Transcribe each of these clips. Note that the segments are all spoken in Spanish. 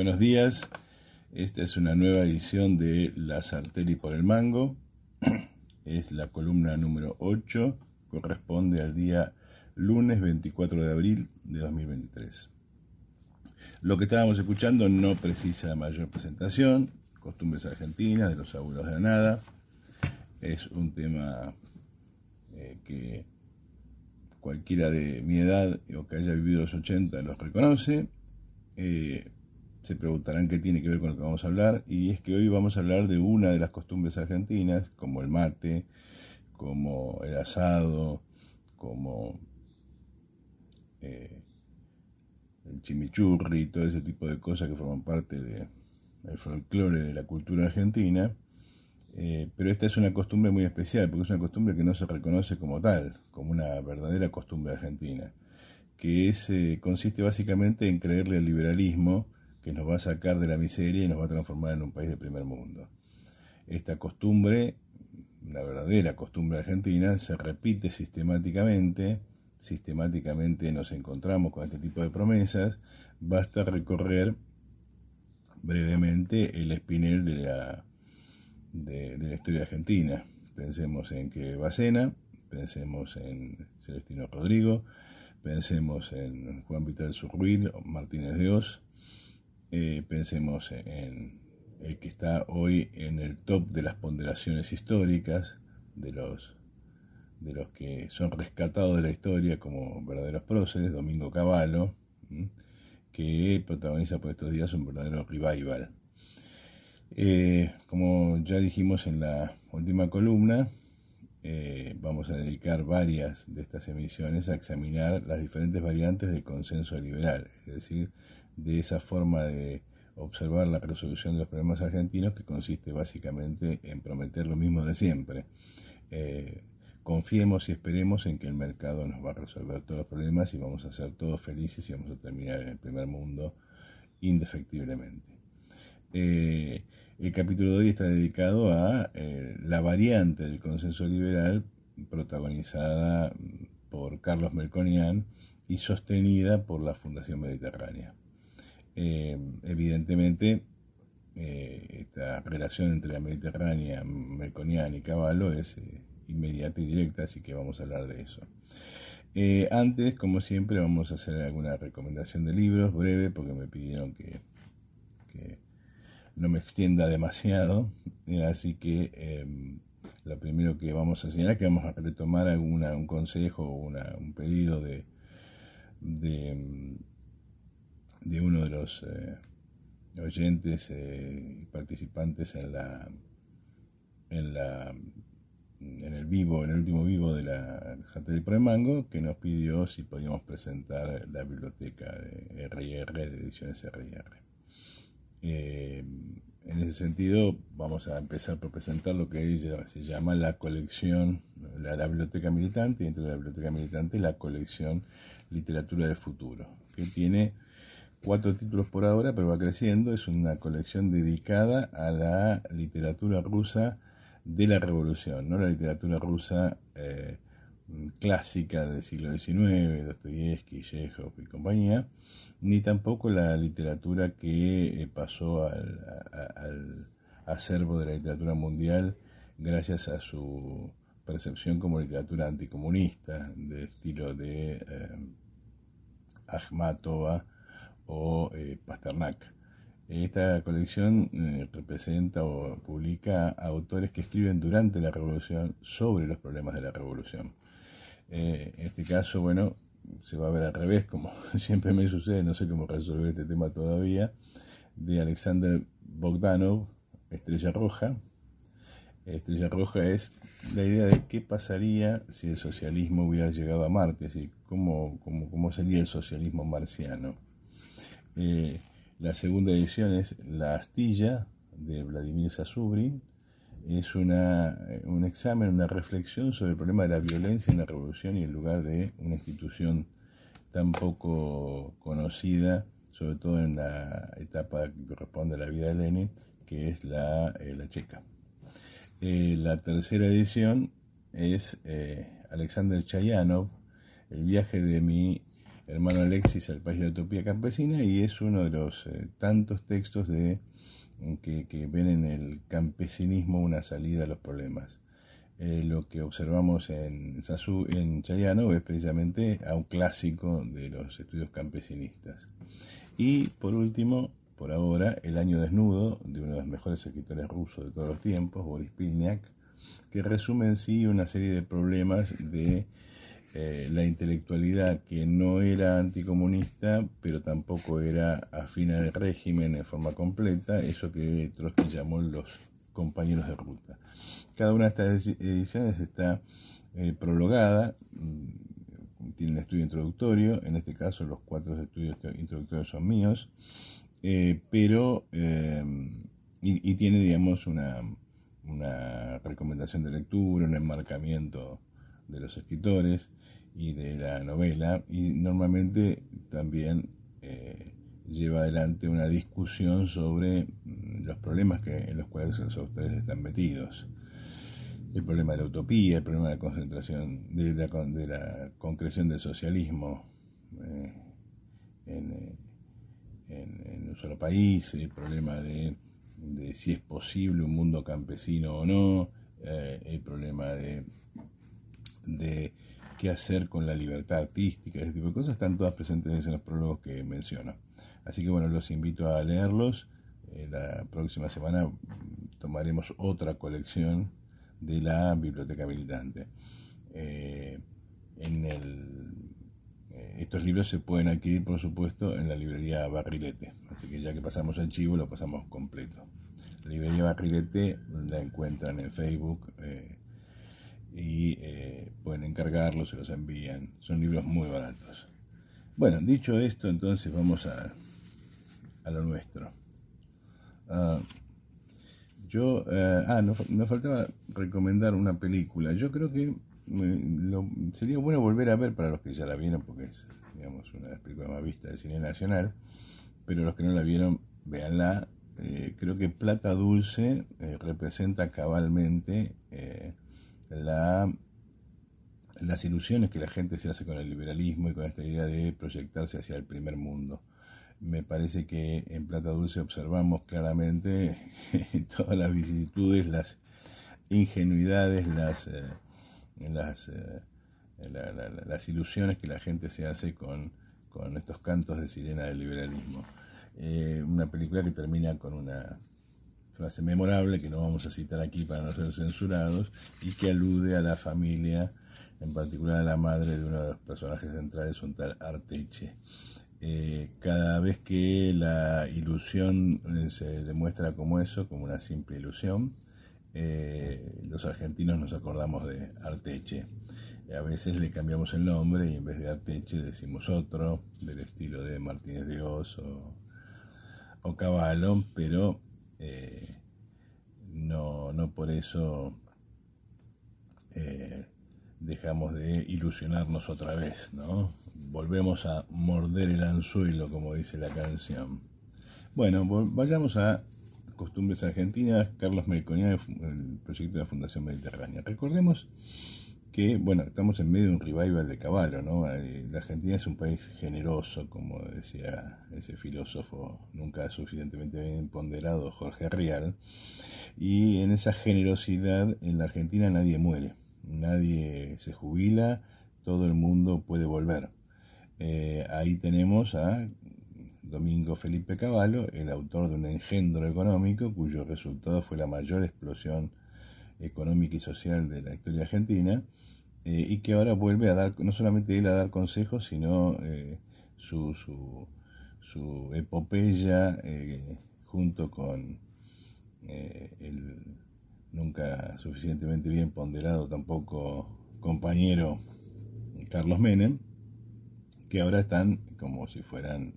Buenos días, esta es una nueva edición de La Sarteli por el Mango, es la columna número 8, corresponde al día lunes 24 de abril de 2023. Lo que estábamos escuchando no precisa mayor presentación, costumbres argentinas de los abuelos de la nada, es un tema eh, que cualquiera de mi edad o que haya vivido los 80 los reconoce. Eh, se preguntarán qué tiene que ver con lo que vamos a hablar, y es que hoy vamos a hablar de una de las costumbres argentinas, como el mate, como el asado, como eh, el chimichurri, todo ese tipo de cosas que forman parte del folclore de la cultura argentina. Eh, pero esta es una costumbre muy especial, porque es una costumbre que no se reconoce como tal, como una verdadera costumbre argentina, que es, eh, consiste básicamente en creerle al liberalismo que nos va a sacar de la miseria y nos va a transformar en un país de primer mundo. Esta costumbre, la verdadera costumbre argentina, se repite sistemáticamente, sistemáticamente nos encontramos con este tipo de promesas, basta recorrer brevemente el espinel de la, de, la historia argentina. Pensemos en que Bacena, pensemos en Celestino Rodrigo, pensemos en Juan Vital Surruil, Martínez de eh, pensemos en el que está hoy en el top de las ponderaciones históricas, de los, de los que son rescatados de la historia como verdaderos próceres, Domingo Cavallo, que protagoniza por estos días un verdadero revival. Eh, como ya dijimos en la última columna, eh, vamos a dedicar varias de estas emisiones a examinar las diferentes variantes del consenso liberal, es decir, de esa forma de observar la resolución de los problemas argentinos que consiste básicamente en prometer lo mismo de siempre. Eh, confiemos y esperemos en que el mercado nos va a resolver todos los problemas y vamos a ser todos felices y vamos a terminar en el primer mundo indefectiblemente. Eh, el capítulo de hoy está dedicado a eh, la variante del consenso liberal protagonizada por Carlos Melconian y sostenida por la Fundación Mediterránea. Eh, evidentemente, eh, esta relación entre la Mediterránea, Melconian y Caballo es eh, inmediata y directa, así que vamos a hablar de eso. antes, como siempre, vamos a hacer alguna recomendación de libros, breve, porque me pidieron que, no me extienda demasiado, así que lo primero que vamos a señalar es que vamos a retomar alguna, un consejo o un pedido de, de de uno de los eh, oyentes eh, y participantes en la en la en el vivo, en el último vivo de la Santa del Mango, que nos pidió si podíamos presentar la biblioteca de RIR, de ediciones RIR. Eh, en ese sentido, vamos a empezar por presentar lo que se llama la colección, la, la biblioteca militante, y dentro de la biblioteca militante la colección Literatura del Futuro, que tiene cuatro títulos por ahora, pero va creciendo. Es una colección dedicada a la literatura rusa de la revolución, no la literatura rusa eh, clásica del siglo XIX, Dostoyevsky, Chekhov y compañía, ni tampoco la literatura que eh, pasó al, acervo de la literatura mundial gracias a su percepción como literatura anticomunista, de estilo de eh, o eh, Pasternak. Esta colección eh, representa o publica autores que escriben durante la revolución sobre los problemas de la revolución. Eh, en este caso, bueno, se va a ver al revés, como siempre me sucede, no sé cómo resolver este tema todavía, de Alexander Bogdanov, Estrella Roja. Estrella Roja es la idea de qué pasaría si el socialismo hubiera llegado a Marte, es decir, cómo, cómo, cómo sería el socialismo marciano. Eh, la segunda edición es La Astilla de Vladimir Sasubrin. Es una, un examen, una reflexión sobre el problema de la violencia en la revolución y el lugar de una institución tan poco conocida, sobre todo en la etapa que corresponde a la vida de Lenin, que es la, eh, la checa. Eh, la tercera edición es Alexander Chayanov, El viaje de mi Hermano Alexis, El país de la utopía campesina, y es uno de los eh, tantos textos de, que, que, ven en el campesinismo una salida a los problemas. Eh, lo que observamos en Sasu, en Chayano, es precisamente a un clásico de los estudios campesinistas. Y por último, por ahora, El año desnudo, de uno de los mejores escritores rusos de todos los tiempos, Boris Pilniak, que resume en sí una serie de problemas de eh, la intelectualidad que no era anticomunista, pero tampoco era afín al régimen en forma completa, eso que Trotsky llamó los compañeros de ruta. Cada una de estas ediciones está eh, prologada, mm, tiene un estudio introductorio, en este caso los cuatro estudios introductorios son míos, eh, pero, y, y, tiene, digamos, una, una recomendación de lectura, un enmarcamiento de los escritores y de la novela y normalmente también eh, lleva adelante una discusión sobre mm, los problemas que, en los cuales los autores están metidos. El problema de la utopía, el problema de la concentración, de la, concreción del socialismo eh, en, eh, en, en un solo país, el problema de si es posible un mundo campesino o no, el problema de qué hacer con la libertad artística, ese tipo de cosas, están todas presentes en los prólogos que menciono. Así que bueno, los invito a leerlos. Eh, la próxima semana tomaremos otra colección de la Biblioteca Militante. Eh, en el eh, estos libros se pueden adquirir, por supuesto, en la librería Barrilete. Así que ya que pasamos el chivo, lo pasamos completo. La librería Barrilete la encuentran en Facebook eh, y eh, pueden encargarlos, se los envían. Son libros muy baratos. Bueno, dicho esto, entonces vamos a, a lo nuestro. Ah, yo, ah, nos, faltaba recomendar una película. Yo creo que sería bueno volver a ver para los que ya la vieron, porque es digamos, una de las películas más vistas del cine nacional, pero los que no la vieron, véanla. Eh, creo que Plata Dulce representa cabalmente la, las ilusiones que la gente se hace con el liberalismo y con esta idea de proyectarse hacia el primer mundo. Me parece que en Plata Dulce observamos claramente todas las vicisitudes, las ingenuidades, las las, eh, las ilusiones que la gente se hace con, con estos cantos de sirena del liberalismo. Eh, una película que termina con una frase memorable que no vamos a citar aquí para no ser censurados y que alude a la familia, en particular a la madre de uno de los personajes centrales, un tal Arteche. Eh, cada vez que la ilusión se demuestra como eso, como una simple ilusión, eh, los argentinos nos acordamos de Arteche. A veces le cambiamos el nombre y en vez de Arteche decimos otro, del estilo de Martínez de Oz o, Caballo, pero eh, no, no por eso eh, dejamos de ilusionarnos otra vez, ¿no? Volvemos a morder el anzuelo, como dice la canción. Bueno, vayamos a Costumbres Argentinas, Carlos Melconian, el proyecto de la Fundación Mediterránea. Recordemos que, bueno, estamos en medio de un revival de caballo, ¿no? Eh, la Argentina es un país generoso, como decía ese filósofo nunca suficientemente bien ponderado, Jorge Rial, y en esa generosidad en la Argentina nadie muere, nadie se jubila, todo el mundo puede volver. Eh, ahí tenemos a Domingo Felipe Cavallo, el autor de un engendro económico cuyo resultado fue la mayor explosión económica y social de la historia argentina, eh, y que ahora vuelve a dar, no solamente él a dar consejos, sino eh, su, su, epopeya eh, junto con el nunca suficientemente bien ponderado tampoco compañero Carlos Menem, que ahora están como si fueran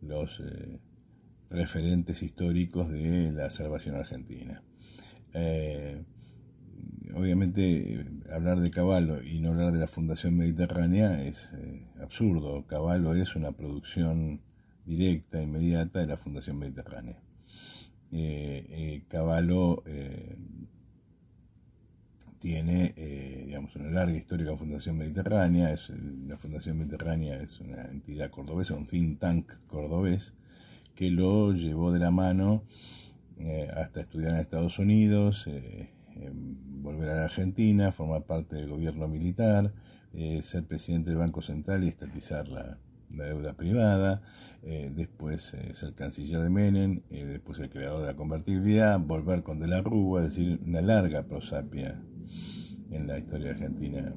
los referentes históricos de la salvación argentina. Eh, obviamente hablar de Caballo y no hablar de la Fundación Mediterránea es absurdo. Caballo es una producción directa, inmediata de la Fundación Mediterránea. Caballo tiene digamos, una larga historia con Fundación Mediterránea. Es, la Fundación Mediterránea es una entidad cordobesa, un think tank cordobés, que lo llevó de la mano eh, hasta estudiar en Estados Unidos, eh, volver a la Argentina, formar parte del gobierno militar, eh, ser presidente del Banco Central y estatizar la, deuda privada, después ser canciller de Menem, después el creador de la convertibilidad, volver con De la Rúa, es decir, una larga prosapia en la historia argentina,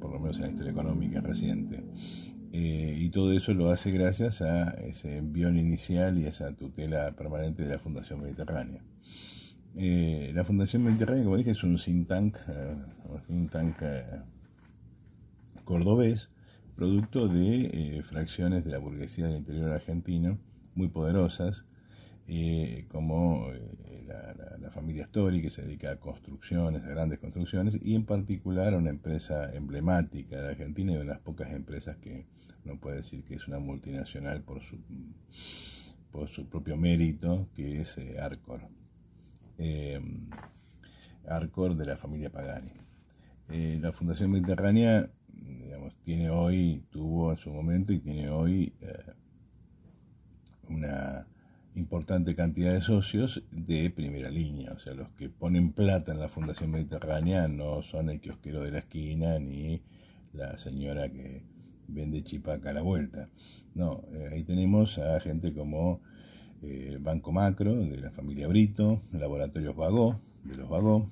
por lo menos en la historia económica reciente. Eh, y todo eso lo hace gracias a ese envión inicial y a esa tutela permanente de la Fundación Mediterránea. Eh, la Fundación Mediterránea, como dije, es un think tank, eh, un tank cordobés, producto de fracciones de la burguesía del interior argentino muy poderosas, como la, familia Story, que se dedica a construcciones, a grandes construcciones, y en particular a una empresa emblemática de Argentina y de las pocas empresas que no puede decir que es una multinacional por su, por su propio mérito, que es eh, Arcor. Eh, Arcor de la familia Pagani. Eh, la Fundación Mediterránea, digamos, tiene hoy, tuvo en su momento y tiene hoy una importante cantidad de socios de primera línea. O sea, los que ponen plata en la Fundación Mediterránea no son el kiosquero de la esquina ni la señora que vende chipaca a la vuelta. No, eh, ahí tenemos a gente como Banco Macro, de la familia Brito, Laboratorios Vagó, de los Vagó,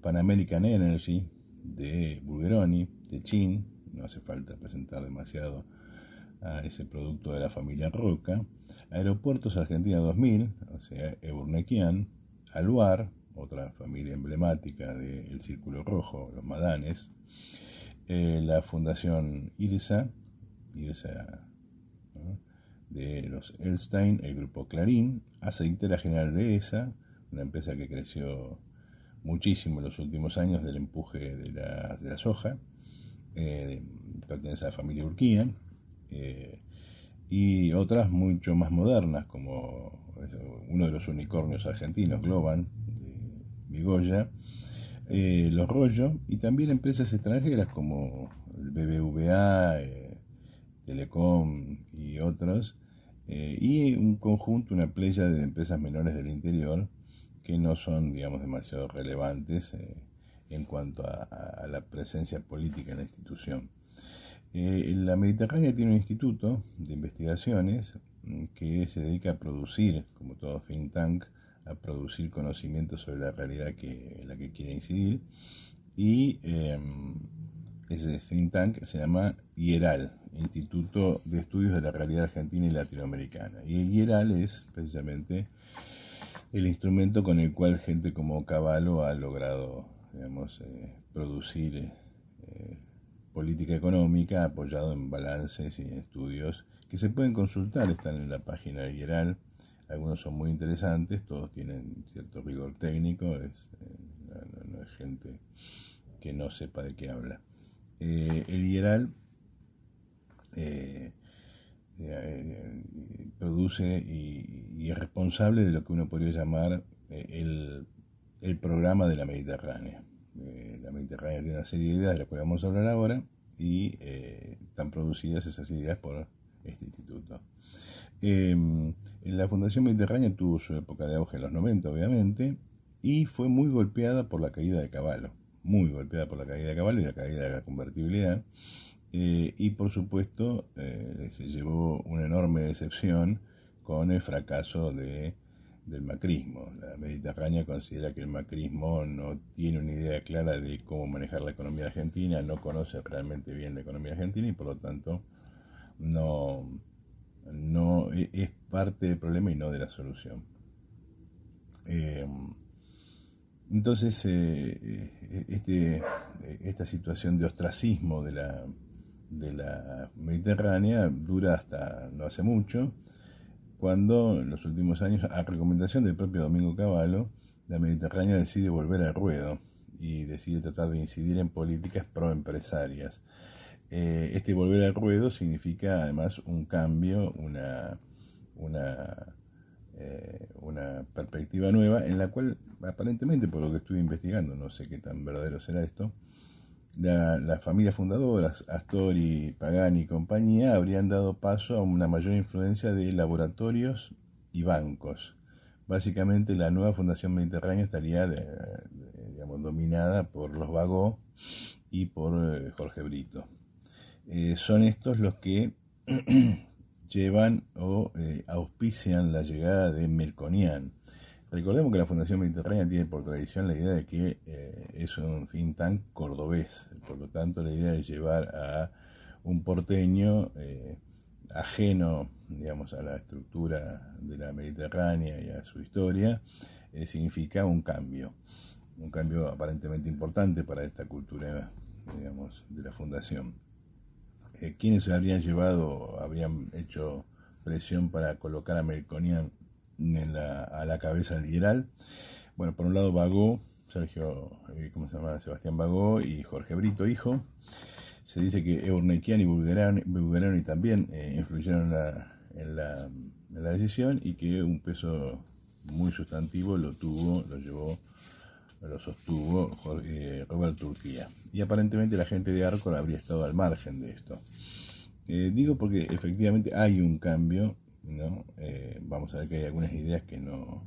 Pan American Energy, de Bulgeroni, de Chin, no hace falta presentar demasiado a ese producto de la familia Roca, Aeropuertos Argentina 2000, o sea, Eburnequian, Aluar, otra familia emblemática del Círculo Rojo, los Madanes, eh, la Fundación IRSA, IRSA de los Elstein, el grupo Clarín, Aceitera General de ESA, una empresa que creció muchísimo en los últimos años del empuje de la, de la soja, eh, pertenece a la familia Urquía, eh, y otras mucho más modernas, como uno de los unicornios argentinos, Globan, de Migoya, eh, los Rollo, y también empresas extranjeras como el BBVA, Telecom y otros, y un conjunto, una playa de empresas menores del interior que no son, digamos, demasiado relevantes en cuanto a la presencia política en la institución. Eh, la Mediterránea tiene un instituto de investigaciones mm, que se dedica a producir, como todo think tank, a producir conocimientos sobre la realidad que, en la que quiere incidir. Y em, ese think tank se llama IERAL, Instituto de Estudios de la Realidad Argentina y Latinoamericana. Y IERAL es precisamente el instrumento con el cual gente como Cavallo ha logrado, digamos, eh, producir eh, política económica apoyado en balances y estudios que se pueden consultar, están en la página de IERAL, algunos son muy interesantes, todos tienen cierto rigor técnico, es, eh, no, es gente que no sepa de qué habla. El IERAL eh, produce y, es responsable de lo que uno podría llamar el, el programa de la Mediterránea. Eh, la Mediterránea tiene una serie de ideas de las que vamos a hablar ahora y eh, están producidas esas ideas por este instituto. Em, la Fundación Mediterránea tuvo su época de auge en los 90, obviamente, y fue muy golpeada por la caída de Caballo, muy golpeada por la caída de Caballo y la caída de la convertibilidad, eh, y por supuesto se llevó una enorme decepción con el fracaso de del macrismo. La Mediterránea considera que el macrismo no tiene una idea clara de cómo manejar la economía argentina, no conoce realmente bien la economía argentina y por lo tanto no, no e, es parte del problema y no de la solución. Eh, entonces, eh, eh, este, esta situación de ostracismo de la, de la Mediterránea dura hasta no hace mucho cuando en los últimos años, a recomendación del propio Domingo Cavallo, la Mediterránea decide volver al ruedo y decide tratar de incidir en políticas proempresarias. Eh, este volver al ruedo significa además un cambio, una, una, eh, una perspectiva nueva en la cual aparentemente, por lo que estuve investigando, no sé qué tan verdadero será esto, las familias fundadoras, Astori, Pagani y compañía, habrían dado paso a una mayor influencia de laboratorios y bancos. Básicamente la nueva Fundación Mediterránea estaría digamos, dominada por los Vagó y por eh, Jorge Brito. Eh, son estos los que llevan o eh, auspician la llegada de Melconian. Recordemos que la Fundación Mediterránea tiene por tradición la idea de que es un think tank cordobés, por lo tanto la idea de llevar a un porteño ajeno, digamos, a la estructura de la Mediterránea y a su historia, eh, significa un cambio, un cambio aparentemente importante para esta cultura, digamos, de la fundación. Eh, ¿Quiénes habrían llevado, habrían hecho presión para colocar a Melconian en la, a la cabeza del liberal? Bueno, por un lado Bagó, Sergio, eh, ¿cómo se llama? Sebastián Bagó y Jorge Brito, hijo. Se dice que Eurnequian y Bulgarani también eh, influyeron en la, decisión y que un peso muy sustantivo lo tuvo, lo llevó, lo sostuvo eh, Robert Turquía. Y aparentemente la gente de Arcor habría estado al margen de esto. Eh, digo porque efectivamente hay un cambio, ¿no? vamos a ver que hay algunas ideas que no,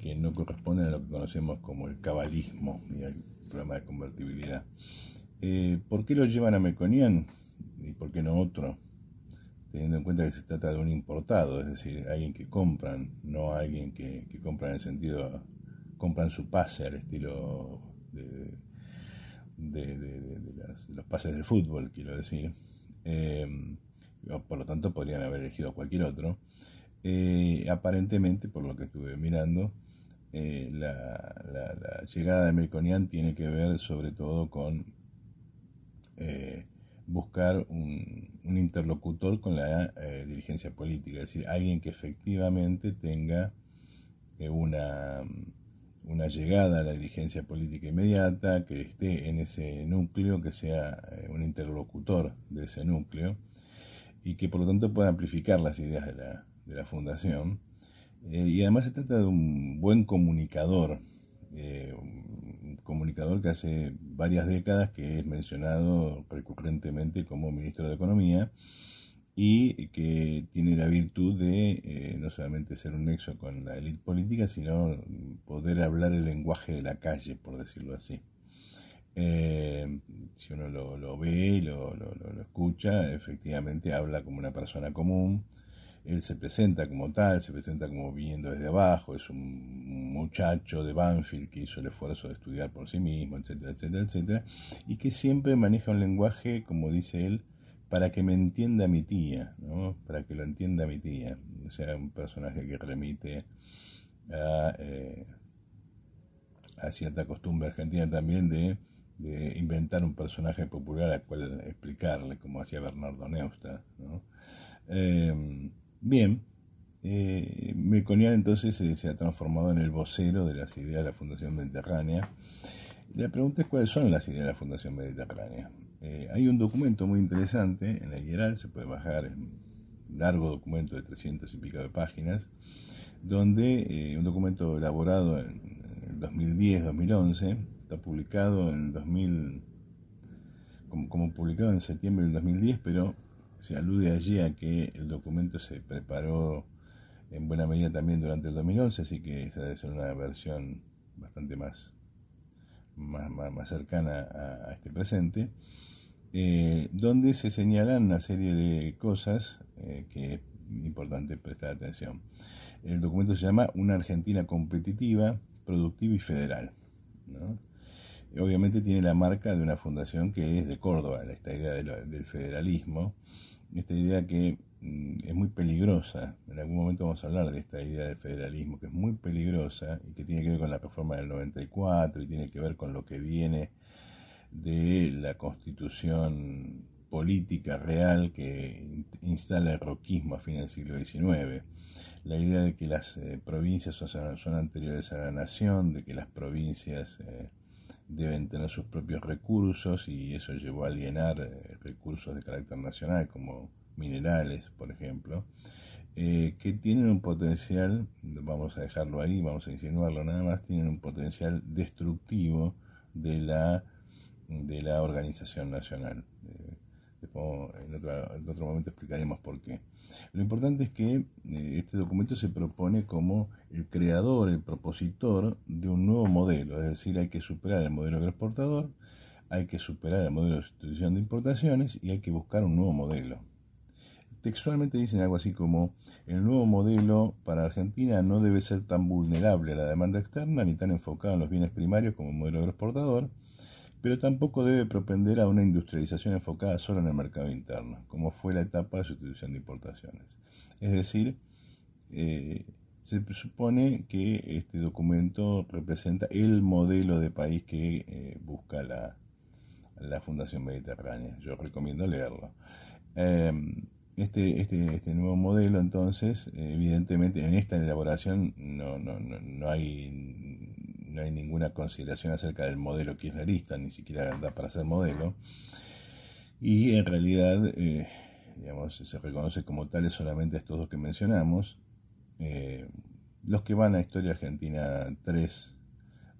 que no corresponden a lo que conocemos como el cabalismo y el programa de convertibilidad. Eh, ¿Por qué lo llevan a Meconian y por qué no otro? Teniendo en cuenta que se trata de un importado, es decir, alguien que compran, no alguien que, que compra en el sentido, compran su pase al estilo de, los pases del fútbol, quiero decir. Eh, por lo tanto, podrían haber elegido cualquier otro. Eh, aparentemente, por lo que estuve mirando, la, llegada de Melconian tiene que ver sobre todo con eh, buscar un, interlocutor con la eh, dirigencia política, es decir, alguien que efectivamente tenga eh, una, una llegada a la dirigencia política inmediata, que esté en ese núcleo, que sea un interlocutor de ese núcleo y que por lo tanto pueda amplificar las ideas de la, de la fundación. y además se trata de un buen comunicador, comunicador que hace varias décadas que es mencionado recurrentemente como ministro de Economía y que tiene la virtud de eh, no solamente ser un nexo con la élite política, sino poder hablar el lenguaje de la calle, por decirlo así. Eh, si uno lo, ve y lo, lo, escucha, efectivamente habla como una persona común, él se presenta como tal, se presenta como viniendo desde abajo, es un muchacho de Banfield que hizo el esfuerzo de estudiar por sí mismo, etcétera, etcétera, etcétera, y que siempre maneja un lenguaje, como dice él, para que me entienda mi tía, ¿no? para que lo entienda mi tía. O sea, un personaje que remite a, eh, a cierta costumbre argentina también de, inventar un personaje popular al cual explicarle, como hacía Bernardo Neustadt. ¿no? Eh, Bien, eh, entonces eh, se ha transformado en el vocero de las ideas de la Fundación Mediterránea. La pregunta es cuáles son las ideas de la Fundación Mediterránea. Eh, hay un documento muy interesante en la IERAL, se puede bajar, es un largo documento de 300 y pico de páginas, donde eh, un documento elaborado en, el 2010-2011, está publicado en 2000, como, como publicado en septiembre del 2010, pero se alude allí a que el documento se preparó en buena medida también durante el 2011, así que esa debe ser una versión bastante más, más, cercana a, este presente, eh, donde se señalan una serie de cosas eh, que es importante prestar atención. El documento se llama Una Argentina competitiva, productiva y federal. Obviamente tiene la marca de una fundación que es de Córdoba, esta idea del federalismo, esta idea que mm, es muy peligrosa, en algún momento vamos a hablar de esta idea del federalismo, que es muy peligrosa y que tiene que ver con la reforma del 94 y tiene que ver con lo que viene de la constitución política real que instala el roquismo a fines del siglo XIX. La idea de que las eh, provincias son, anteriores a la nación, de que las provincias eh, deben tener sus propios recursos y eso llevó a alienar eh, recursos de carácter nacional como minerales, por ejemplo, eh, que tienen un potencial, vamos a dejarlo ahí, vamos a insinuarlo nada más, tienen un potencial destructivo de la de la organización nacional. Eh, después, en, otro momento explicaremos por qué. Lo importante es que eh, este documento se propone como el creador, el propositor de un nuevo modelo, es decir, hay que superar el modelo agroexportador, hay que superar el modelo de sustitución de importaciones y hay que buscar un nuevo modelo. Textualmente dicen algo así como, el nuevo modelo para Argentina no debe ser tan vulnerable a la demanda externa ni tan enfocado en los bienes primarios como el modelo agroexportador, pero tampoco debe propender a una industrialización enfocada solo en el mercado interno, como fue la etapa de sustitución de importaciones. Es decir, eh, se supone que este documento representa el modelo de país que eh, busca la, la, Fundación Mediterránea. Yo recomiendo leerlo. Em, este, este, este, nuevo modelo, entonces, evidentemente en esta elaboración no, no, no, no hay no hay ninguna consideración acerca del modelo kirchnerista, ni siquiera da para ser modelo. Y en realidad, eh, digamos, se reconoce como tales solamente estos dos que mencionamos. Eh, los que van a Historia Argentina 3,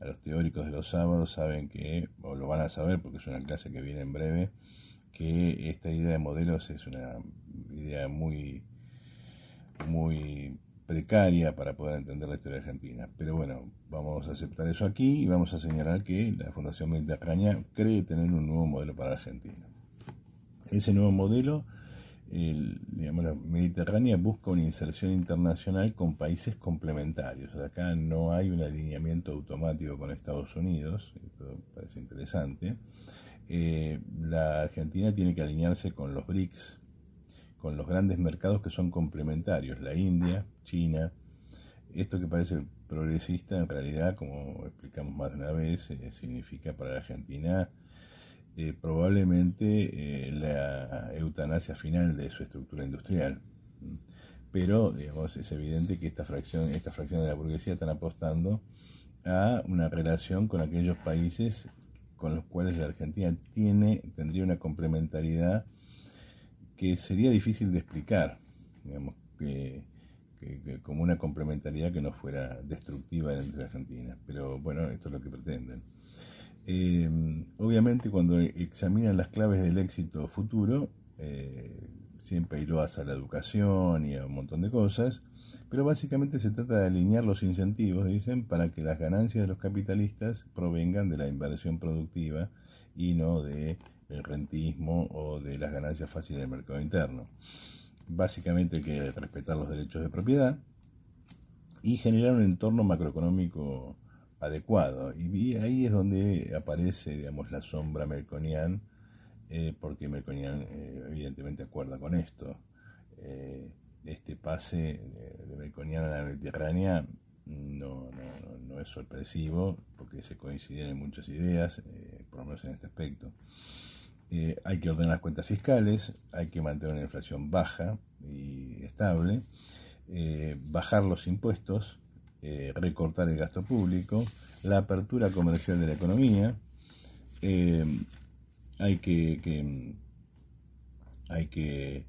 a los teóricos de los sábados, saben que, o lo van a saber porque es una clase que viene en breve, que esta idea de modelos es una idea muy, muy precaria para poder entender la historia argentina. Pero bueno, vamos a aceptar eso aquí y vamos a señalar que la Fundación Mediterránea cree tener un nuevo modelo para Argentina. Ese nuevo modelo, digamos, la Mediterránea busca una inserción internacional con países complementarios. Acá no hay un alineamiento automático con Estados Unidos, esto parece interesante. Eh, la Argentina tiene que alinearse con los BRICS, con los grandes mercados que son complementarios, la India, China. Esto que parece progresista, en realidad, como explicamos más de una vez, eh, significa para la Argentina eh, probablemente eh, la eutanasia final de su estructura industrial. Pero, digamos, es evidente que esta fracción, esta fracción de la burguesía están apostando a una relación con aquellos países con los cuales la Argentina tiene, tendría una complementariedad que sería difícil de explicar, digamos, que, como una complementariedad que no fuera destructiva dentro de Argentina. Pero bueno, esto es lo que pretenden. Eh, obviamente cuando examinan las claves del éxito futuro, eh, siempre loas a la educación y a un montón de cosas, pero básicamente se trata de alinear los incentivos, dicen, para que las ganancias de los capitalistas provengan de la inversión productiva y no de el rentismo o de las ganancias fáciles del mercado interno. Básicamente hay que respetar los derechos de propiedad y generar un entorno macroeconómico adecuado. Y ahí es donde aparece, digamos, la sombra melconian, eh, porque Melconian eh, evidentemente acuerda con esto. Eh, este pase de, Melconian a la Mediterránea no, no, no, es sorpresivo, porque se coinciden en muchas ideas, por lo menos en este aspecto. Eh, hay que ordenar las cuentas fiscales, hay que mantener una inflación baja y estable, eh, bajar los impuestos, eh, recortar el gasto público, la apertura comercial de la economía, hay que, hay que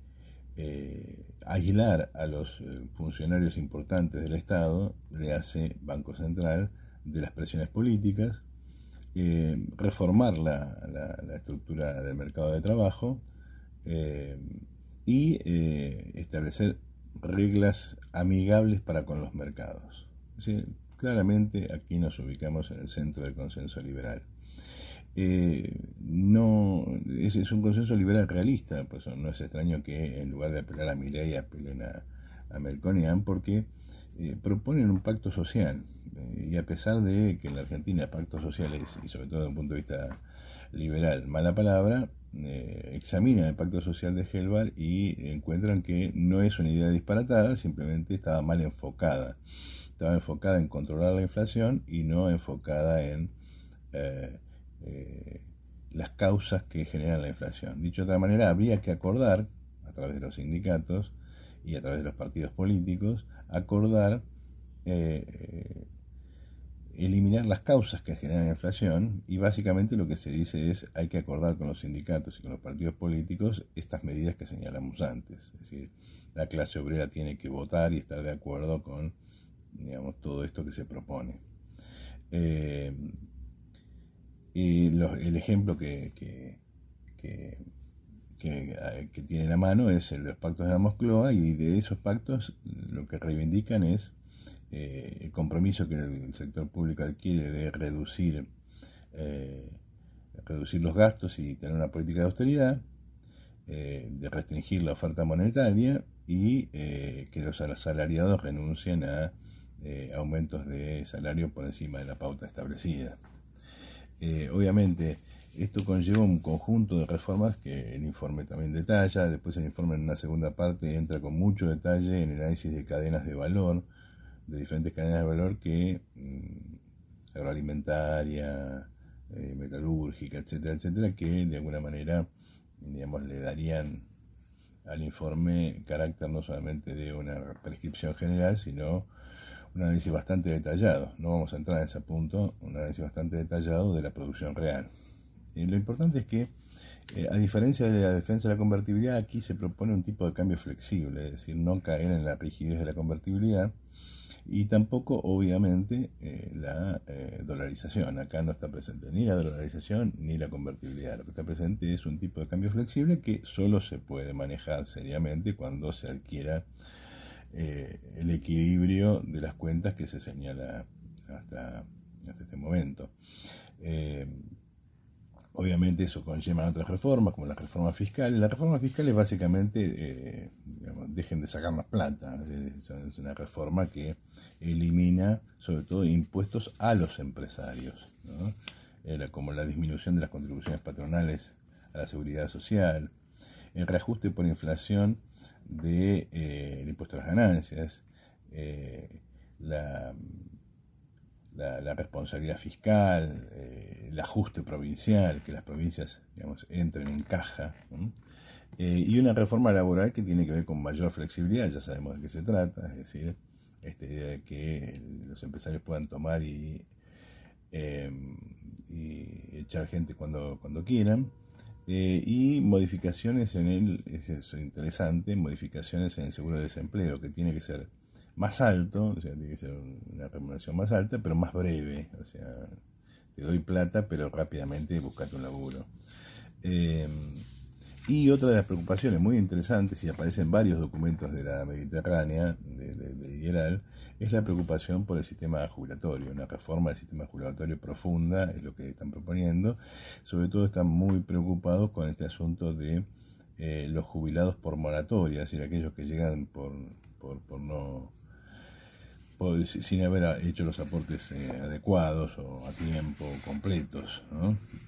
aislar a los funcionarios importantes del Estado, le hace Banco Central, de las presiones políticas, eh, reformar la, estructura del mercado de trabajo eh, y eh, establecer reglas amigables para con los mercados. claramente aquí nos ubicamos en el centro del consenso liberal. no es, es, un consenso liberal realista, pues no es extraño que en lugar de apelar a Milley apelen a, a Melconian porque proponen un pacto social y a pesar de que en la Argentina pactos sociales, y sobre todo desde un punto de vista liberal, mala palabra, eh, examinan el pacto social de Helvar y encuentran que no es una idea disparatada, simplemente estaba mal enfocada. Estaba enfocada en controlar la inflación y no enfocada en eh, eh, las causas que generan la inflación. Dicho de otra manera, habría que acordar, a través de los sindicatos y a través de los partidos políticos, acordar eliminar las causas que generan inflación y básicamente lo que se dice es hay que acordar con los sindicatos y con los partidos políticos estas medidas que señalamos antes. Es decir, la clase obrera tiene que votar y estar de acuerdo con digamos, todo esto que se propone. Eh, el ejemplo que, que, que, que, tiene la mano es el de los pactos de la Moscloa y de esos pactos lo que reivindican es eh, el compromiso que el sector público adquiere de reducir, eh, reducir los gastos y tener una política de austeridad, eh, de restringir la oferta monetaria y que los asalariados renuncien a aumentos de salario por encima de la pauta establecida. obviamente, esto conlleva un conjunto de reformas que el informe también detalla, después el informe en una segunda parte entra con mucho detalle en el análisis de cadenas de valor, de diferentes cadenas de valor que mm, agroalimentaria, eh, metalúrgica, etcétera, etcétera, que de alguna manera, digamos, le darían al informe carácter no solamente de una prescripción general, sino un análisis bastante detallado. No vamos a entrar en ese punto, un análisis bastante detallado de la producción real. Y lo importante es que, eh, a diferencia de la defensa de la convertibilidad, aquí se propone un tipo de cambio flexible, es decir, no caer en la rigidez de la convertibilidad, y tampoco obviamente eh, la eh, dolarización. Acá no está presente ni la dolarización ni la convertibilidad. Lo que está presente es un tipo de cambio flexible que solo se puede manejar seriamente cuando se adquiera eh, el equilibrio de las cuentas que se señala hasta, hasta este momento. Obviamente eso conlleva otras reformas, como la reforma fiscal. La reforma fiscal es básicamente, eh, dejen de sacar más plata. Es una reforma que elimina sobre todo impuestos a los empresarios, Era como la disminución de las contribuciones patronales a la seguridad social, el reajuste por inflación del de, eh, impuesto a las ganancias, eh, la la, responsabilidad fiscal, eh, el ajuste provincial, que las provincias digamos, entren en caja, eh, y una reforma laboral que tiene que ver con mayor flexibilidad, ya sabemos de qué se trata, es decir, esta idea de que los empresarios puedan tomar y, em, y echar gente cuando, cuando quieran. Eh, y modificaciones en el, es interesante, modificaciones en el seguro de desempleo, que tiene que ser más alto, o sea, tiene que ser una remuneración más alta, pero más breve, o sea, te doy plata, pero rápidamente buscate un laburo. Eh, y otra de las preocupaciones muy interesantes, y aparecen varios documentos de la Mediterránea, de, de, es la preocupación por el sistema jubilatorio. Una reforma del sistema jubilatorio profunda es lo que están proponiendo. Sobre todo están muy preocupados con este asunto de eh, los jubilados por moratoria, es decir, aquellos que llegan por, por, por no sin haber hecho los aportes eh, adecuados o a tiempo, completos.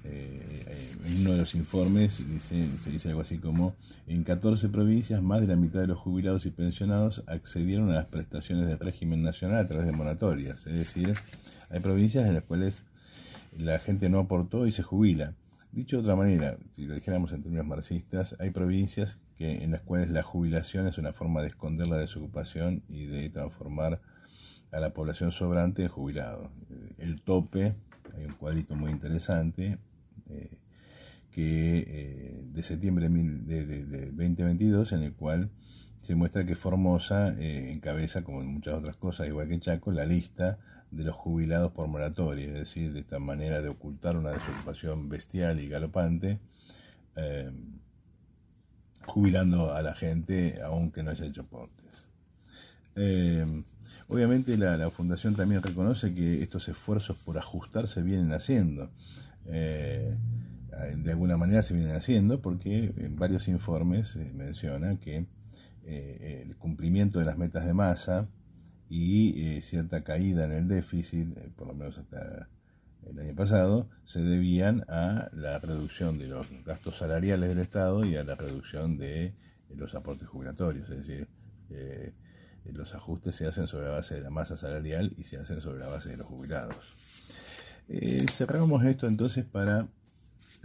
Eh, eh, en uno de los informes dice, se dice algo así como, en 14 provincias más de la mitad de los jubilados y pensionados accedieron a las prestaciones del régimen nacional a través de moratorias. Es decir, hay provincias en las cuales la gente no aportó y se jubila. Dicho de otra manera, si lo dijéramos en términos marxistas, hay provincias que, en las cuales la jubilación es una forma de esconder la desocupación y de transformar a la población sobrante de jubilados. El tope, hay un cuadrito muy interesante, eh, que eh, de septiembre de, 2022, en el cual se muestra que Formosa eh, encabeza, como en muchas otras cosas, igual que Chaco, la lista de los jubilados por moratoria, es decir, de esta manera de ocultar una desocupación bestial y galopante, jubilando a la gente aunque no haya hecho aportes. Obviamente la, Fundación también reconoce que estos esfuerzos por ajustar se vienen haciendo. Eh, de alguna manera se vienen haciendo porque en varios informes se menciona que eh, el cumplimiento de las metas de masa y eh, cierta caída en el déficit, por lo menos hasta el año pasado, se debían a la reducción de los gastos salariales del Estado y a la reducción de los aportes jubilatorios. Es decir, los ajustes se hacen sobre la base de la masa salarial y se hacen sobre la base de los jubilados. Eh, cerramos esto entonces para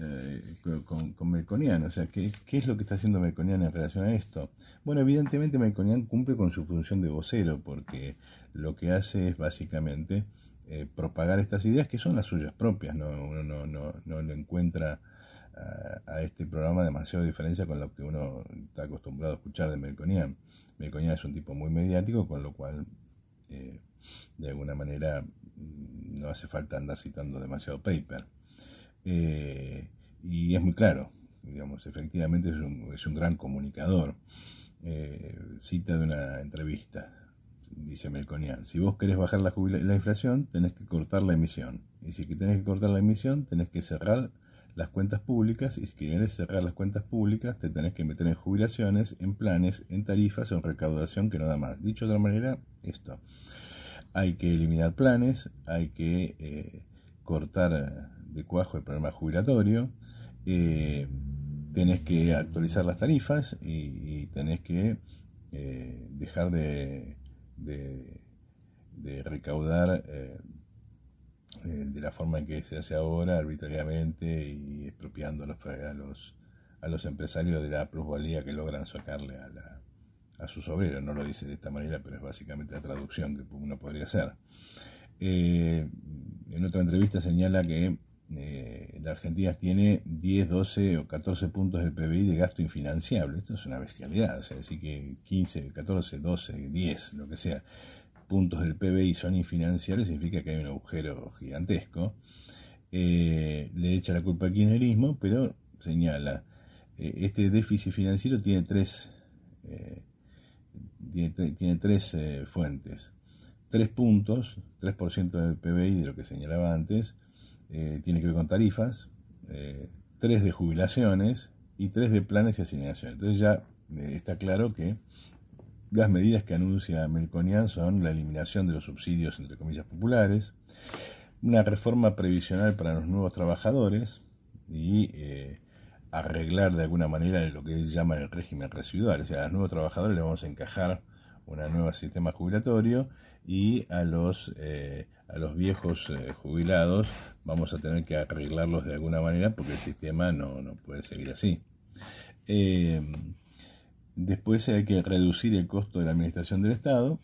eh, con, con, Melconian, o sea, ¿qué, es lo que está haciendo Melconian en relación a esto? Bueno, evidentemente Melconian cumple con su función de vocero, porque lo que hace es básicamente eh, propagar estas ideas que son las suyas propias, no, uno no, no, no le encuentra a, a, este programa demasiada diferencia con lo que uno está acostumbrado a escuchar de Melconian. Melconian es un tipo muy mediático, con lo cual eh, de alguna manera mm, no hace falta andar citando demasiado paper. Eh, y es muy claro, digamos, efectivamente es un, es un gran comunicador. Eh, cita de una entrevista, dice Melconian, si vos querés bajar la, la inflación, tenés que cortar la emisión. Y si tenés que cortar la emisión, tenés que cerrar las cuentas públicas y si quieres cerrar las cuentas públicas te tenés que meter en jubilaciones, en planes, en tarifas o en recaudación que no da más. Dicho de otra manera, esto. Hay que eliminar planes, hay que eh, cortar de cuajo el programa jubilatorio, eh, tenés que actualizar las tarifas y, tenés que eh, dejar de, de, recaudar eh, de la forma en que se hace ahora, arbitrariamente y expropiando a los, a los, a los empresarios de la plusvalía que logran sacarle a, la, a sus obreros. No lo dice de esta manera, pero es básicamente la traducción que uno podría hacer. Eh, en otra entrevista señala que eh, la Argentina tiene 10, 12 o 14 puntos del PBI de gasto infinanciable. Esto es una bestialidad, o sea, decir que 15, 14, 12, 10, lo que sea, puntos del PBI son infinanciables, significa que hay un agujero gigantesco. Eh, le echa la culpa al kirchnerismo, pero señala, eh, este déficit financiero tiene tres, eh, tiene, tres fuentes. Tres puntos, 3% del PBI de lo que señalaba antes, tiene que ver con tarifas, tres de jubilaciones y tres de planes y asignaciones. Entonces ya está claro que las medidas que anuncia Melconian son la eliminación de los subsidios, entre comillas, populares, una reforma previsional para los nuevos trabajadores y eh, arreglar de alguna manera lo que ellos llaman el régimen residual. O sea, a los nuevos trabajadores les vamos a encajar un nuevo sistema jubilatorio y a los, eh, a los viejos eh, jubilados vamos a tener que arreglarlos de alguna manera porque el sistema no, no puede seguir así. Después hay que reducir el costo de la administración del Estado.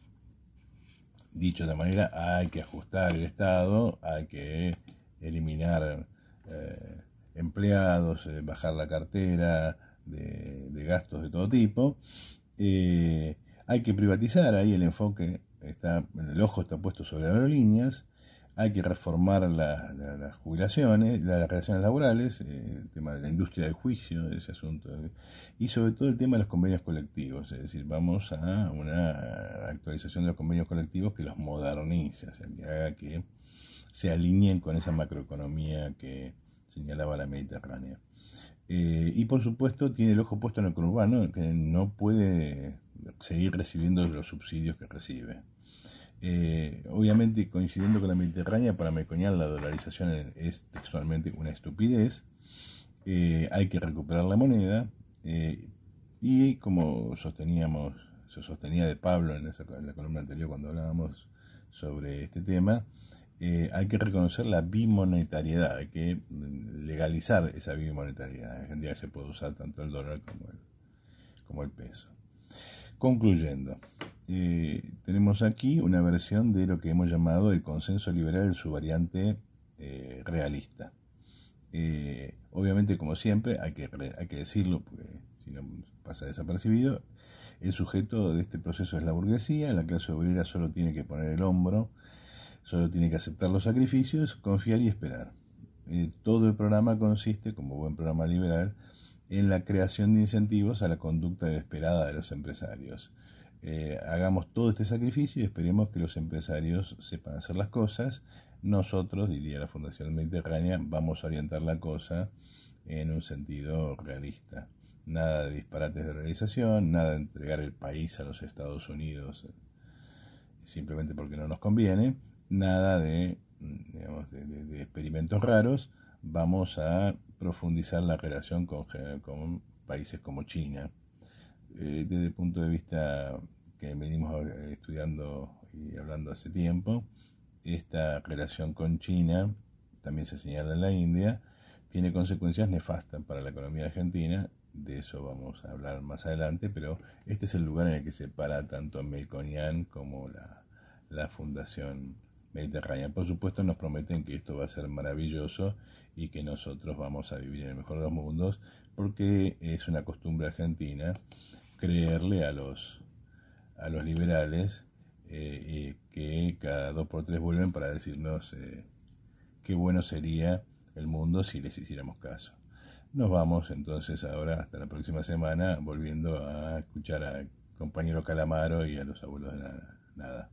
Dicho de manera, hay que ajustar el Estado, hay que eliminar eh, empleados, eh, bajar la cartera de, gastos de todo tipo. Eh, hay que privatizar, ahí el enfoque está, el ojo está puesto sobre aerolíneas hay que reformar las jubilaciones, las relaciones laborales, eh, el tema de la industria del juicio, ese asunto, y sobre todo el tema de los convenios colectivos, es decir, vamos a una actualización de los convenios colectivos que los modernice, que haga que se alineen con esa macroeconomía que señalaba la Mediterránea. Eh, y por supuesto tiene el ojo puesto en el conurbano, que no puede seguir recibiendo los subsidios que recibe. Eh, obviamente, coincidiendo con la Mediterránea, para Melconian la dolarización es, textualmente una estupidez. Eh, hay que recuperar la moneda. Eh, y como sosteníamos, se sostenía de Pablo en, la columna anterior cuando hablábamos sobre este tema, hay que reconocer la bimonetariedad, hay que legalizar esa bimonetariedad. En Argentina se puede usar tanto el dólar como el, como el peso. Concluyendo, eh, tenemos aquí una versión de lo que hemos llamado el consenso liberal en su variante eh, realista. Eh, obviamente, como siempre, hay que, hay que decirlo, porque si no pasa desapercibido, el sujeto de este proceso es la burguesía, la clase obrera solo tiene que poner el hombro, solo tiene que aceptar los sacrificios, confiar y esperar. todo el programa consiste, como buen programa liberal, en la creación de incentivos a la conducta desesperada de los empresarios. Eh, hagamos todo este sacrificio y esperemos que los empresarios sepan hacer las cosas. Nosotros, diría la Fundación Mediterránea, vamos a orientar la cosa en un sentido realista. Nada de disparates de realización, nada de entregar el país a los Estados Unidos eh, simplemente porque no nos conviene, nada de, digamos, de, experimentos raros. Vamos a profundizar la relación con, con países como China, eh, desde el punto de vista que venimos estudiando y hablando hace tiempo, esta relación con China, también se señala en la India, tiene consecuencias nefastas para la economía argentina, de eso vamos a hablar más adelante, pero este es el lugar en el que se para tanto Melconian como la, la Fundación Mediterránea. Por supuesto nos prometen que esto va a ser maravilloso y que nosotros vamos a vivir en el mejor de los mundos, porque es una costumbre argentina creerle a los, a los liberales eh, que cada dos por tres vuelven para decirnos eh, qué bueno sería el mundo si les hiciéramos caso. Nos vamos entonces ahora hasta la próxima semana volviendo a escuchar a compañero Calamaro y a los abuelos de nada.